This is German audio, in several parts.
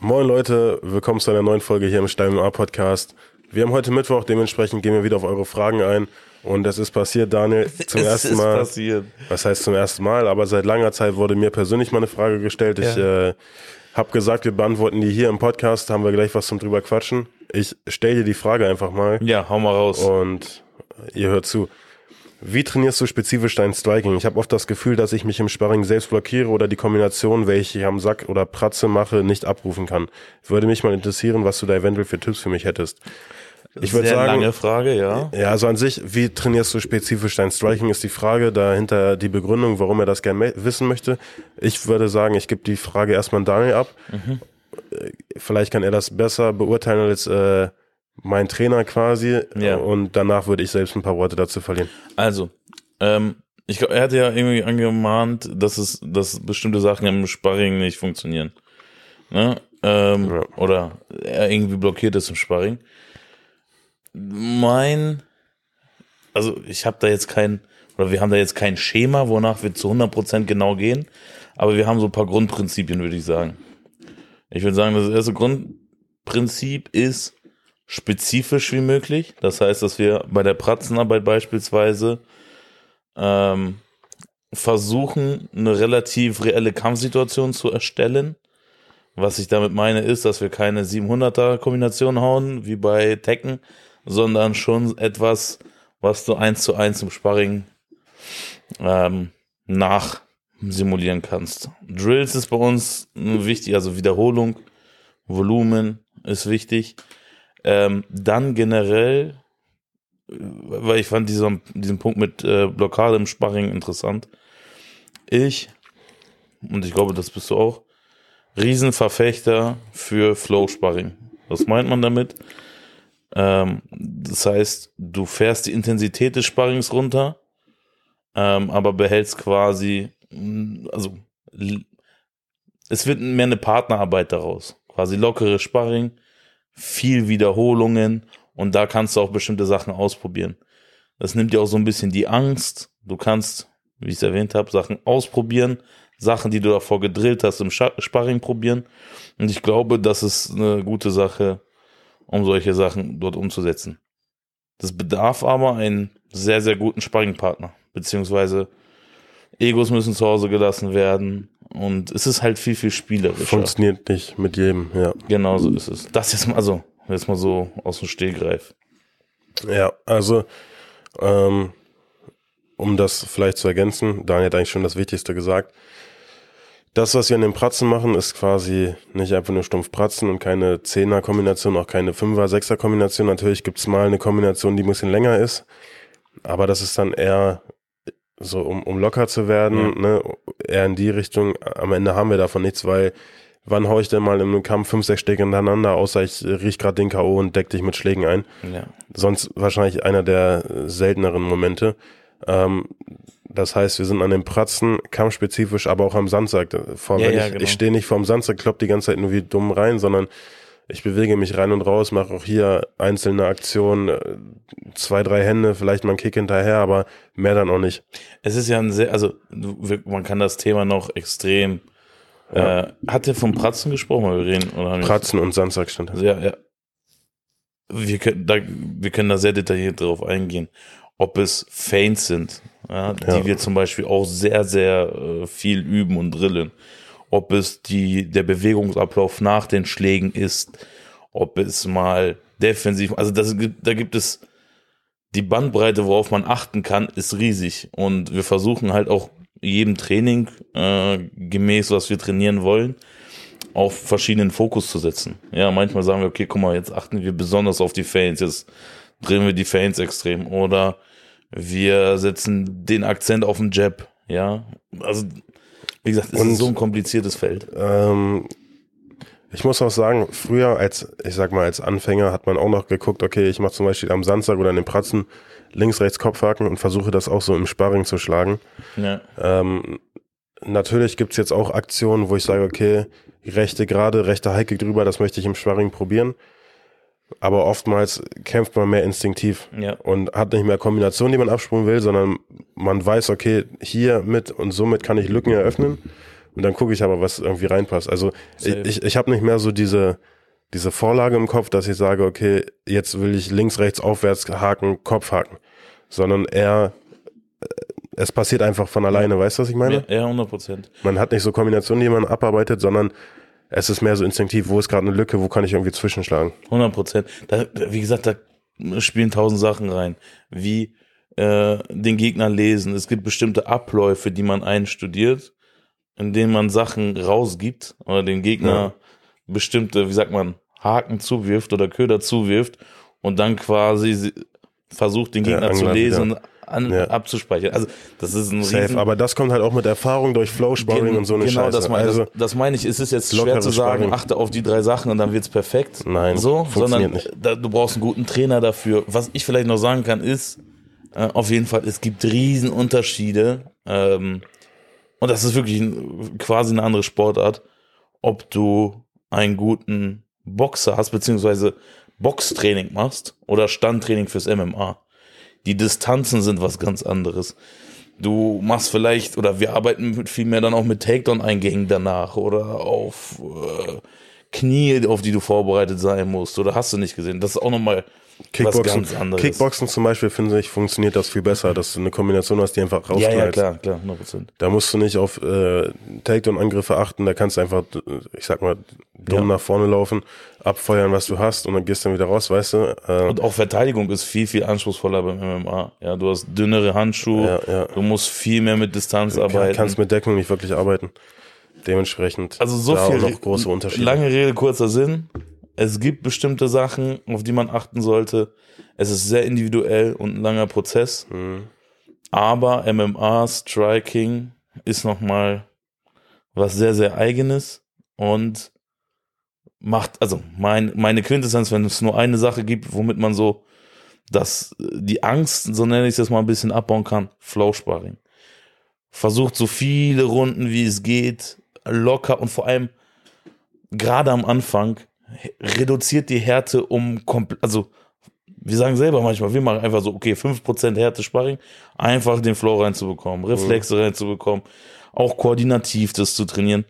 Moin Leute, willkommen zu einer neuen Folge hier im Stein A Podcast. Wir haben heute Mittwoch, dementsprechend gehen wir wieder auf eure Fragen ein. Und es ist passiert, Daniel, zum es ersten ist Mal. passiert. Was heißt zum ersten Mal? Aber seit langer Zeit wurde mir persönlich mal eine Frage gestellt. Ich äh, habe gesagt, wir beantworten die hier im Podcast, haben wir gleich was zum drüber quatschen. Ich stelle dir die Frage einfach mal Ja, hau mal raus. und ihr hört zu. Wie trainierst du spezifisch dein Striking? Ich habe oft das Gefühl, dass ich mich im Sparring selbst blockiere oder die Kombination, welche ich am Sack oder Pratze mache, nicht abrufen kann. Würde mich mal interessieren, was du da eventuell für Tipps für mich hättest. Ich würde sagen, lange Frage, ja. ja, also an sich, wie trainierst du spezifisch dein Striking, ist die Frage, dahinter die Begründung, warum er das gerne wissen möchte. Ich würde sagen, ich gebe die Frage erstmal an Daniel ab. Äh, Vielleicht kann er das besser beurteilen als äh, mein Trainer quasi. Ja. Und danach würde ich selbst ein paar Worte dazu verlieren. Also, ähm, ich glaube, er hat ja irgendwie angemahnt, dass es, dass bestimmte Sachen im Sparring nicht funktionieren. Ne? Ähm, Ja. Oder er irgendwie blockiert ist im Sparring. Mein, also ich habe da jetzt kein, oder wir haben da jetzt kein Schema, wonach wir zu 100% genau gehen, aber wir haben so ein paar Grundprinzipien, würde ich sagen. Ich würde sagen, das erste Grundprinzip ist spezifisch wie möglich. Das heißt, dass wir bei der Pratzenarbeit beispielsweise ähm, versuchen, eine relativ reelle Kampfsituation zu erstellen. Was ich damit meine, ist, dass wir keine 700er Kombination hauen, wie bei Tekken, sondern schon etwas, was du eins zu eins im Sparring ähm, nach simulieren kannst. Drills ist bei uns wichtig, also Wiederholung, Volumen ist wichtig. Ähm, dann generell, äh, weil ich fand diesen, diesen Punkt mit äh, Blockade im Sparring interessant. Ich, und ich glaube, das bist du auch, Riesenverfechter für Flow-Sparring. Was meint man damit? Ähm, das heißt, du fährst die Intensität des Sparrings runter, ähm, aber behältst quasi, mh, also es wird mehr eine Partnerarbeit daraus. Quasi lockere Sparring, viel Wiederholungen und da kannst du auch bestimmte Sachen ausprobieren. Das nimmt dir auch so ein bisschen die Angst. Du kannst, wie ich es erwähnt habe, Sachen ausprobieren, Sachen, die du davor gedrillt hast, im Sparring probieren. Und ich glaube, das ist eine gute Sache, um solche Sachen dort umzusetzen. Das bedarf aber einen sehr, sehr guten Sparringpartner, beziehungsweise Egos müssen zu Hause gelassen werden und es ist halt viel, viel spielerischer. Funktioniert nicht mit jedem, ja. Genau so ist es. Das jetzt mal, also, jetzt mal so aus dem Stehgreif. Ja, also, ähm, um das vielleicht zu ergänzen, Daniel hat eigentlich schon das Wichtigste gesagt. Das, was wir an den Pratzen machen, ist quasi nicht einfach nur stumpf Pratzen und keine Zehner-Kombination, auch keine Fünfer-, Sechser-Kombination. Natürlich gibt's mal eine Kombination, die ein bisschen länger ist, aber das ist dann eher so, um, um locker zu werden, ne, eher in die Richtung. Am Ende haben wir davon nichts, weil wann hau ich denn mal in einem Kampf fünf, sechs Schläge hintereinander, außer ich riech gerade den K.O. und deck dich mit Schlägen ein Ja. sonst wahrscheinlich einer der selteneren Momente. Ähm, das heißt, wir sind an den Pratzen, kampfspezifisch, aber auch am Sandsack. Vor, Ja, ja, ich genau. ich stehe nicht vorm Sandsack, klopp die ganze Zeit nur wie dumm rein, sondern ich bewege mich rein und raus, mache auch hier einzelne Aktionen, äh, zwei, drei Hände, vielleicht mal einen Kick hinterher, aber mehr dann auch nicht. Es ist ja ein sehr, also man kann das Thema noch extrem. Ja. Äh, hat der vom Pratzen gesprochen? Weil wir reden, oder Pratzen und Sandsack stand. Ja, ja. Wir können, da, wir können da sehr detailliert drauf eingehen, ob es Feints sind, ja, die Ja. wir zum Beispiel auch sehr, sehr äh, viel üben und drillen. Ob es die, der Bewegungsablauf nach den Schlägen ist, ob es mal defensiv, also das, da gibt es die Bandbreite, worauf man achten kann, ist riesig. Und wir versuchen halt auch jedem Training äh, gemäß, was wir trainieren wollen, auf verschiedenen Fokus zu setzen. Ja, manchmal sagen wir, okay, guck mal, jetzt achten wir besonders auf die Fans, jetzt drehen wir die Fans extrem oder wir setzen den Akzent auf den Jab, ja. Also, wie gesagt, es Und- ist so ein kompliziertes Feld. Ähm, ich muss auch sagen, früher als, ich sag mal, als Anfänger hat man auch noch geguckt, okay, ich mache zum Beispiel am Samstag oder an den Pratzen links, rechts Kopfhaken und versuche das auch so im Sparring zu schlagen. Ja, Ähm, natürlich gibt's jetzt auch Aktionen, wo ich sage, okay, rechte gerade, rechte Heike drüber, das möchte ich im Sparring probieren. Aber oftmals kämpft man mehr instinktiv ja, und hat nicht mehr Kombinationen, die man abspulen will, sondern man weiß, okay, hier mit und somit kann ich Lücken eröffnen. Und dann gucke ich aber, was irgendwie reinpasst. Also Safe. ich, ich habe nicht mehr so diese, diese Vorlage im Kopf, dass ich sage, okay, jetzt will ich links, rechts, aufwärts haken, Kopf haken. Sondern eher, äh, es passiert einfach von alleine, weißt du, was ich meine? Ja, ja, 100 Prozent. Man hat nicht so Kombinationen, die man abarbeitet, sondern es ist mehr so instinktiv, wo ist gerade eine Lücke, wo kann ich irgendwie zwischenschlagen. 100 Prozent. Wie gesagt, da spielen tausend Sachen rein. Wie äh, den Gegner lesen. Es gibt bestimmte Abläufe, die man einstudiert, in denen man Sachen rausgibt oder den Gegner Ja. bestimmte, wie sagt man, Haken zuwirft oder Köder zuwirft und dann quasi versucht, den Gegner zu Angler lesen und an, Ja. abzuspeichern. Also das ist ein Safe, riesen, aber das kommt halt auch mit Erfahrung durch Flow-Sparring und so eine genau, Scheiße. das meine, also, das, das meine ich. Es ist jetzt schwer zu sagen, Sparring. achte auf die drei Sachen und dann wird's perfekt. Nein, so, funktioniert sondern nicht. Da, du brauchst einen guten Trainer dafür. Was ich vielleicht noch sagen kann, ist äh, auf jeden Fall, es gibt Riesenunterschiede. Ähm, und das ist wirklich ein, quasi eine andere Sportart, ob du einen guten Boxer hast, beziehungsweise Boxtraining machst oder Standtraining fürs MMA. Die Distanzen sind was ganz anderes. Du machst vielleicht, oder wir arbeiten mit viel mehr dann auch mit Takedown-Eingängen danach oder auf äh, Knie, auf die du vorbereitet sein musst. Oder hast du nicht gesehen? Das ist auch nochmal Kickboxen. Kickboxen zum Beispiel, finde ich, funktioniert das viel besser, dass du eine Kombination hast, die einfach ja, rausknallt. ja, klar, klar, 100 Prozent. Da musst du nicht auf äh, Takedown-Angriffe achten, da kannst du einfach, ich sag mal, dumm Ja. nach vorne laufen, abfeuern, was du hast und dann gehst du dann wieder raus, weißt du? Äh, Und auch Verteidigung ist viel, viel anspruchsvoller beim MMA. Ja, du hast dünnere Handschuhe, Ja, ja. du musst viel mehr mit Distanz kann, arbeiten. kannst mit Deckung nicht wirklich arbeiten. Dementsprechend Also so viel noch große Unterschiede. Lange Rede, kurzer Sinn. Es gibt bestimmte Sachen, auf die man achten sollte. Es ist sehr individuell und ein langer Prozess. Mhm. Aber MMA, Striking ist nochmal was sehr, sehr eigenes und macht, also mein, meine Quintessenz, wenn es nur eine Sache gibt, womit man so das, die Angst, so nenne ich es jetzt mal ein bisschen abbauen kann, Flow-Sparring. Versucht so viele Runden, wie es geht, locker und vor allem gerade am Anfang reduziert die Härte um komplett, also wir sagen selber manchmal, wir machen einfach so, okay, 5% Härte Sparring, einfach den Flow reinzubekommen, Reflexe reinzubekommen, auch koordinativ das zu trainieren.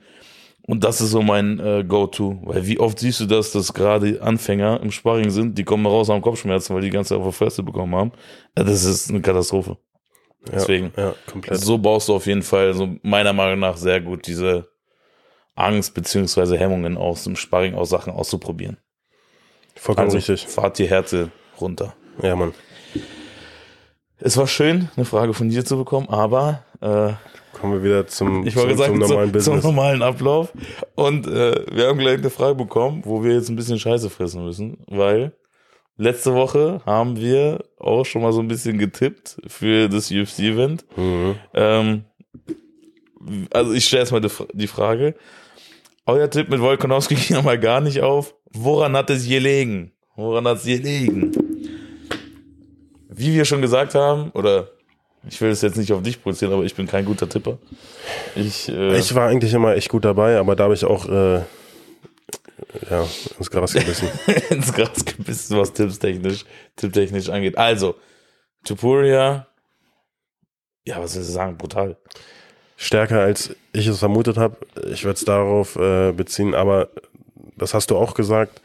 Und das ist so mein äh, Go-To. Weil wie oft siehst du das, dass gerade Anfänger im Sparring sind, die kommen raus haben Kopfschmerzen, weil die die ganze Zeit auf der Fresse bekommen haben. Ja, das ist eine Katastrophe. Ja, Deswegen. Ja, komplett. So baust du auf jeden Fall, so meiner Meinung nach, sehr gut diese Angst beziehungsweise Hemmungen aus dem Sparring aus Sachen auszuprobieren. Vollkommen Also richtig. fahrt die Härte runter. Ja, Mann. Es war schön, eine Frage von dir zu bekommen, aber äh, Kommen wir wieder zum, ich zum, sagen, zum normalen zum, Business. zum normalen Ablauf. Und äh, wir haben gleich eine Frage bekommen, wo wir jetzt ein bisschen Scheiße fressen müssen, weil letzte Woche haben wir auch schon mal so ein bisschen getippt für das UFC-Event. Mhm. Ähm, also ich stelle erstmal die, die Frage. Euer Tipp mit Volkanowski ging ja mal gar nicht auf. Woran hat es gelegen? Woran hat es gelegen? Wie wir schon gesagt haben, oder ich will es jetzt nicht auf dich projizieren, aber ich bin kein guter Tipper. Ich, äh, Ich war eigentlich immer echt gut dabei, aber da habe ich auch äh, ja, ins Gras gebissen. ins Gras gebissen, was tipptechnisch, tipptechnisch angeht. Also, Tupuria, ja, was soll ich sagen, brutal. Stärker als ich es vermutet habe. Ich würde es darauf äh, beziehen, aber das hast du auch gesagt.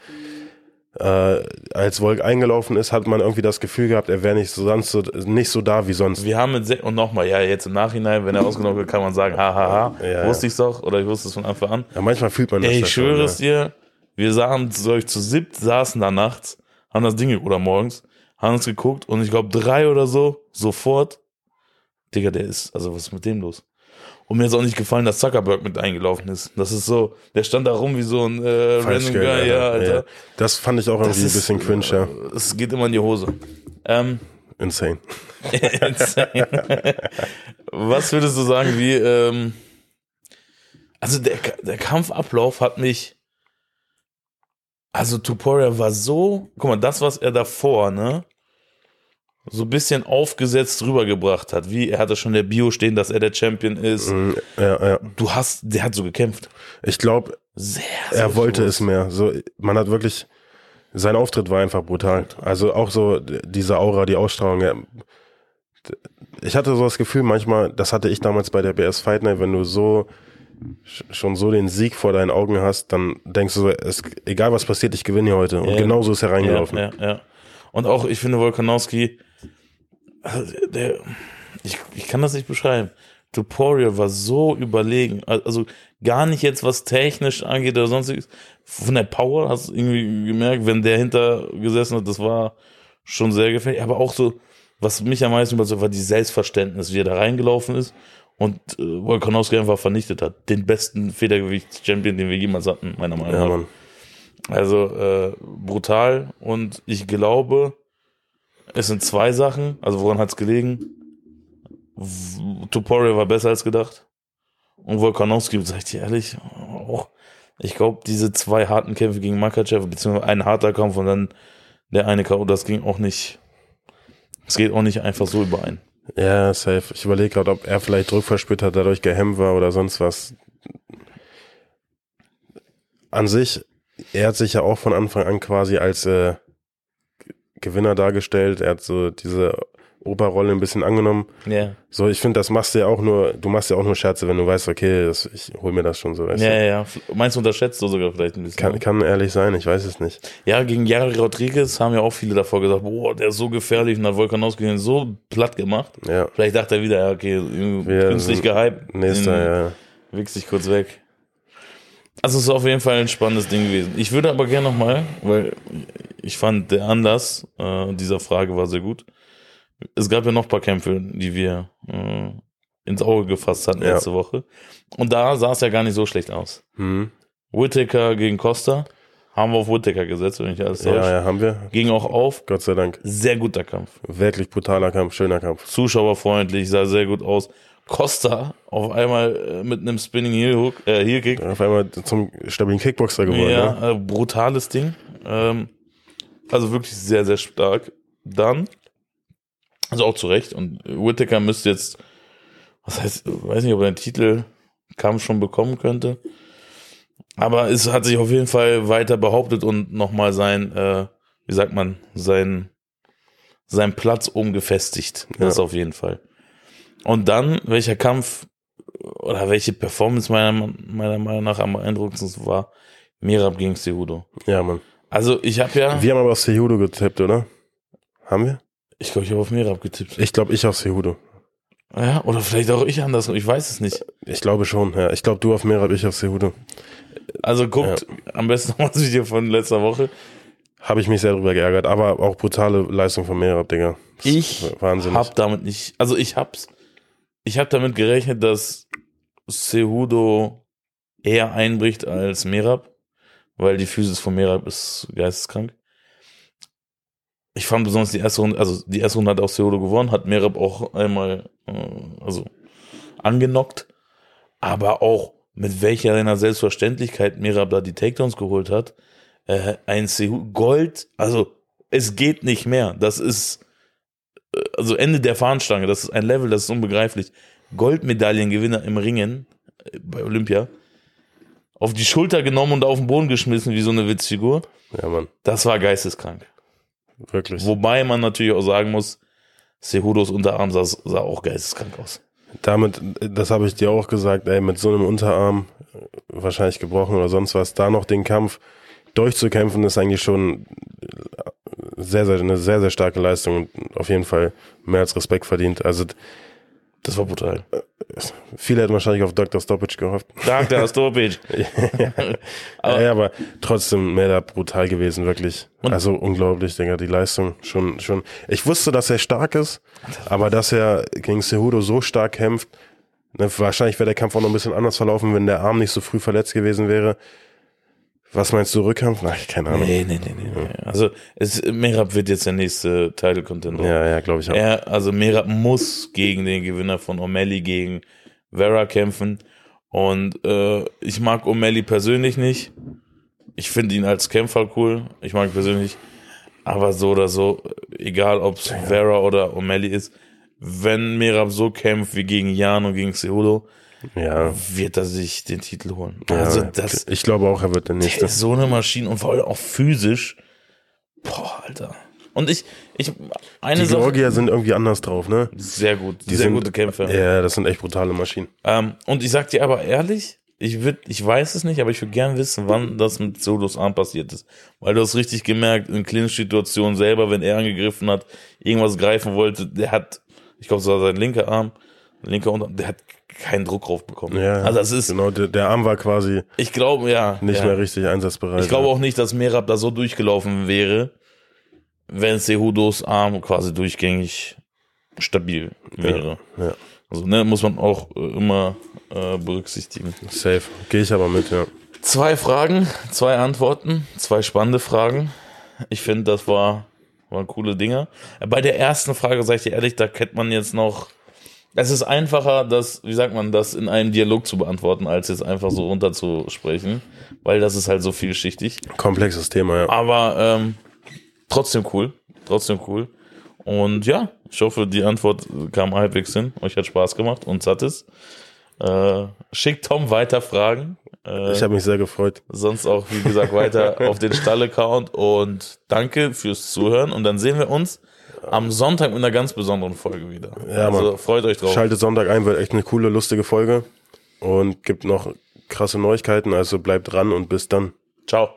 Äh, als Volk eingelaufen ist, hat man irgendwie das Gefühl gehabt, er wäre nicht so, sonst so, nicht so da wie sonst. Wir haben mit Se und nochmal, ja, jetzt im Nachhinein, wenn er ausgenommen wird, kann man sagen, hahaha, Ja, wusste ich's doch oder ich wusste es von Anfang an. Ja, manchmal fühlt man das. Ey, ja ich schwöre schon, es dir, wir sahen solch zu siebt, saßen da nachts, haben das Ding oder morgens, haben uns geguckt und ich glaube drei oder so, sofort, Digga, der ist, also was ist mit dem los? Und mir ist auch nicht gefallen, dass Zuckerberg mit eingelaufen ist. Das ist so, der stand da rum wie so ein äh, ja. random Guy, ja, Alter. Ja. Das fand ich auch irgendwie ein ist, bisschen cringe, ja. äh, Es geht immer in die Hose. Ähm, Insane. Was würdest du sagen, wie, ähm, also der, der Kampfablauf hat mich, also Tuporia war so, guck mal, das, was er davor, ne, so ein bisschen aufgesetzt rübergebracht hat, wie er hatte schon der Bio stehen, dass er der Champion ist. Mhm, Ja, ja. Du hast, der hat so gekämpft. Ich glaube, Sehr, er wollte selbstbewusst. es mehr. So, man hat wirklich, sein Auftritt war einfach brutal. Also auch so diese Aura, die Ausstrahlung. Ich hatte so das Gefühl manchmal, das hatte ich damals bei der BS Fight Night, wenn du so schon so den Sieg vor deinen Augen hast, dann denkst du so, es, egal was passiert, ich gewinne hier heute. Und Ja. genauso ist er reingelaufen. Ja, ja, ja. Und auch, ich finde, Volkanowski, also der, ich, ich kann das nicht beschreiben. Tutorial war so überlegen. Also gar nicht jetzt, was technisch angeht oder sonstiges. Von der Power hast du irgendwie gemerkt, wenn der hinter gesessen hat, das war schon sehr gefährlich. Aber auch so, was mich am meisten überzeugt, war die Selbstverständnis, wie er da reingelaufen ist und äh, Volkanowski einfach vernichtet hat. Den besten Federgewichts-Champion, den wir jemals hatten, meiner Meinung Ja, nach. Mann. Also äh, brutal und ich glaube, es sind zwei Sachen. Also woran hat's gelegen? Tutorial war besser als gedacht. Und Volkanowski, sag ich dir ehrlich, auch. Ich glaube, diese zwei harten Kämpfe gegen Makachev, beziehungsweise ein harter Kampf und dann der eine K.O., das ging auch nicht. Es geht auch nicht einfach so überein. Ja, safe. Ich überlege gerade, ob er vielleicht Druck verspürt hat, dadurch gehemmt war oder sonst was. An sich, er hat sich ja auch von Anfang an quasi als äh, Gewinner dargestellt. Er hat so diese Oberrolle ein bisschen angenommen. Ja. So, ich finde, das machst du ja auch nur, du machst ja auch nur Scherze, wenn du weißt, okay, das, ich hol mir das schon so. Weißt Ja, du? ja, ja. Meinst du, unterschätzt du sogar vielleicht ein bisschen? Kann, kann ehrlich sein, ich weiß es nicht. Ja, gegen Jari Rodriguez haben ja auch viele davor gesagt, boah, der ist so gefährlich und hat Volkanowski den so platt gemacht. Ja, Vielleicht dachte er wieder, ja, okay, Wir künstlich gehypt. nächster, ja. Wichs dich kurz weg. Also es ist auf jeden Fall ein spannendes Ding gewesen. Ich würde aber gerne nochmal, weil ich fand der Anlass äh, dieser Frage war sehr gut. Es gab ja noch ein paar Kämpfe, die wir äh, ins Auge gefasst hatten Ja. letzte Woche. Und da sah es ja gar nicht so schlecht aus. Hm. Whittaker gegen Costa. Haben wir auf Whittaker gesetzt, wenn ich alles täusche. Ja, ja, haben wir. Ging auch auf. Gott sei Dank. Sehr guter Kampf. Wirklich brutaler Kampf, schöner Kampf. Zuschauerfreundlich, sah sehr gut aus. Costa auf einmal äh, mit einem Spinning Heel Hook, äh, Heel Kick. Auf einmal zum stabilen Kickboxer geworden. ne? Ja, äh, brutales Ding. Ähm, also wirklich sehr, sehr stark. Dann, also auch zu Recht. Und Whittaker müsste jetzt, was heißt, weiß nicht, ob er den Titelkampf schon bekommen könnte. Aber es hat sich auf jeden Fall weiter behauptet und nochmal sein, äh, wie sagt man, sein, sein Platz oben gefestigt. Das Ja. auf jeden Fall. Und dann, welcher Kampf oder welche Performance meiner, meiner Meinung nach am beeindruckendsten war, Mirab gegen Cejudo. Ja, Mann. Also ich habe ja, Wir haben aber auf Cejudo getippt, oder? Haben wir? ich glaube, ich habe auf Mirab getippt. Ich glaube, ich auf Cejudo. Ja, oder vielleicht auch ich andersrum, ich weiß es nicht. Ich glaube schon, ja. Ich glaube, du auf Merab, ich auf Cejudo. Also guckt am besten noch mal das Video von letzter Woche. Habe ich mich sehr drüber geärgert, aber auch brutale Leistung von Merab, Digga. Das Ich Wahnsinnig. hab damit nicht, also ich hab's, ich habe damit gerechnet, dass Cejudo eher einbricht als Merab, weil die Physis von Merab ist geisteskrank. Ich fand besonders die erste Runde, also die erste Runde hat auch Cejudo gewonnen, hat Merab auch einmal, äh, also angenockt, aber auch mit welcher einer Selbstverständlichkeit Merab da die Takedowns geholt hat, äh, ein Cejudo, Gold, also es geht nicht mehr, das ist also Ende der Fahnenstange, das ist ein Level, das ist unbegreiflich. Goldmedaillengewinner im Ringen äh, bei Olympia. Auf die Schulter genommen und auf den Boden geschmissen wie so eine Witzfigur. Ja, Mann. Das war geisteskrank. Wirklich. Wobei man natürlich auch sagen muss, Cejudos Unterarm sah, sah auch geisteskrank aus. Damit, das habe ich dir auch gesagt, ey, mit so einem Unterarm, wahrscheinlich gebrochen oder sonst was, da noch den Kampf durchzukämpfen, ist eigentlich schon sehr, sehr, eine sehr, sehr starke Leistung und auf jeden Fall mehr als Respekt verdient. Also Das war brutal. Viele hätten wahrscheinlich auf Dr. Stoppage gehofft. Dr. Astopic. Aber, ja, aber trotzdem mehr da brutal gewesen, wirklich. also unglaublich, Digga, die Leistung schon, schon. Ich wusste, dass er stark ist, aber dass er gegen Cejudo so stark kämpft, ne, wahrscheinlich wäre der Kampf auch noch ein bisschen anders verlaufen, wenn der Arm nicht so früh verletzt gewesen wäre. Was meinst du, Rückkampf? Ach, keine Ahnung. Nee, nee, nee, nee. nee. Also es, Merab wird jetzt der nächste Title Contender. Ja, ja, glaube ich auch. Er, also Merab muss gegen den Gewinner von O'Malley gegen Vera kämpfen. Und äh, ich mag O'Malley persönlich nicht. Ich finde ihn als Kämpfer cool. Ich mag ihn persönlich. Aber so oder so, egal ob es Vera oder O'Malley ist, wenn Merab so kämpft wie gegen Jan und gegen Cejudo, Ja, wird er sich den Titel holen. ja Also das ich glaube auch, er wird der der nächste. ist so eine Maschine und vor allem auch physisch. Boah, Alter. Und ich, ich, eine Die Sache. Georgier sind irgendwie anders drauf, ne? Sehr gut, Die sehr sind, gute Kämpfer. Ja, das sind echt brutale Maschinen. Ähm, und ich sag dir aber ehrlich, ich würde, ich weiß es nicht, aber ich würde gern wissen, wann das mit Solos Arm passiert ist. Weil du hast richtig gemerkt, in Clinch-Situationen selber, wenn er angegriffen hat, irgendwas greifen wollte, der hat, ich glaube, es war sein linker Arm, linker Unterarm, der hat keinen Druck drauf bekommen. Ja, also das ist, genau, der, der Arm war quasi ich glaube, ja. nicht ja. mehr richtig einsatzbereit. Ich glaube auch nicht, dass Merab da so durchgelaufen wäre, wenn Cejudos Arm quasi durchgängig stabil wäre. Ja, ja. Also ne, muss man auch äh, immer äh, berücksichtigen. safe. Gehe ich aber mit, ja. Zwei Fragen, zwei Antworten, zwei spannende Fragen. Ich finde, das war, waren coole Dinge. Bei der ersten Frage, sag ich dir ehrlich, da kennt man jetzt noch. Es ist einfacher, das, wie sagt man, das in einem Dialog zu beantworten, als jetzt einfach so runterzusprechen, weil das ist halt so vielschichtig. Komplexes Thema, ja. Aber ähm, trotzdem cool, trotzdem cool. Und ja, ich hoffe, die Antwort kam halbwegs hin. Euch hat Spaß gemacht und satt ist. Äh, schickt Tom weiter Fragen. Äh, Ich habe mich sehr gefreut. sonst auch, wie gesagt, weiter auf den Stall-Account. Und danke fürs Zuhören. Und dann sehen wir uns am Sonntag mit einer ganz besonderen Folge wieder. Ja, also Mann. freut euch drauf. Schaltet Sonntag ein, wird echt eine coole, lustige Folge. Und gibt noch krasse Neuigkeiten, also bleibt dran und bis dann. Ciao.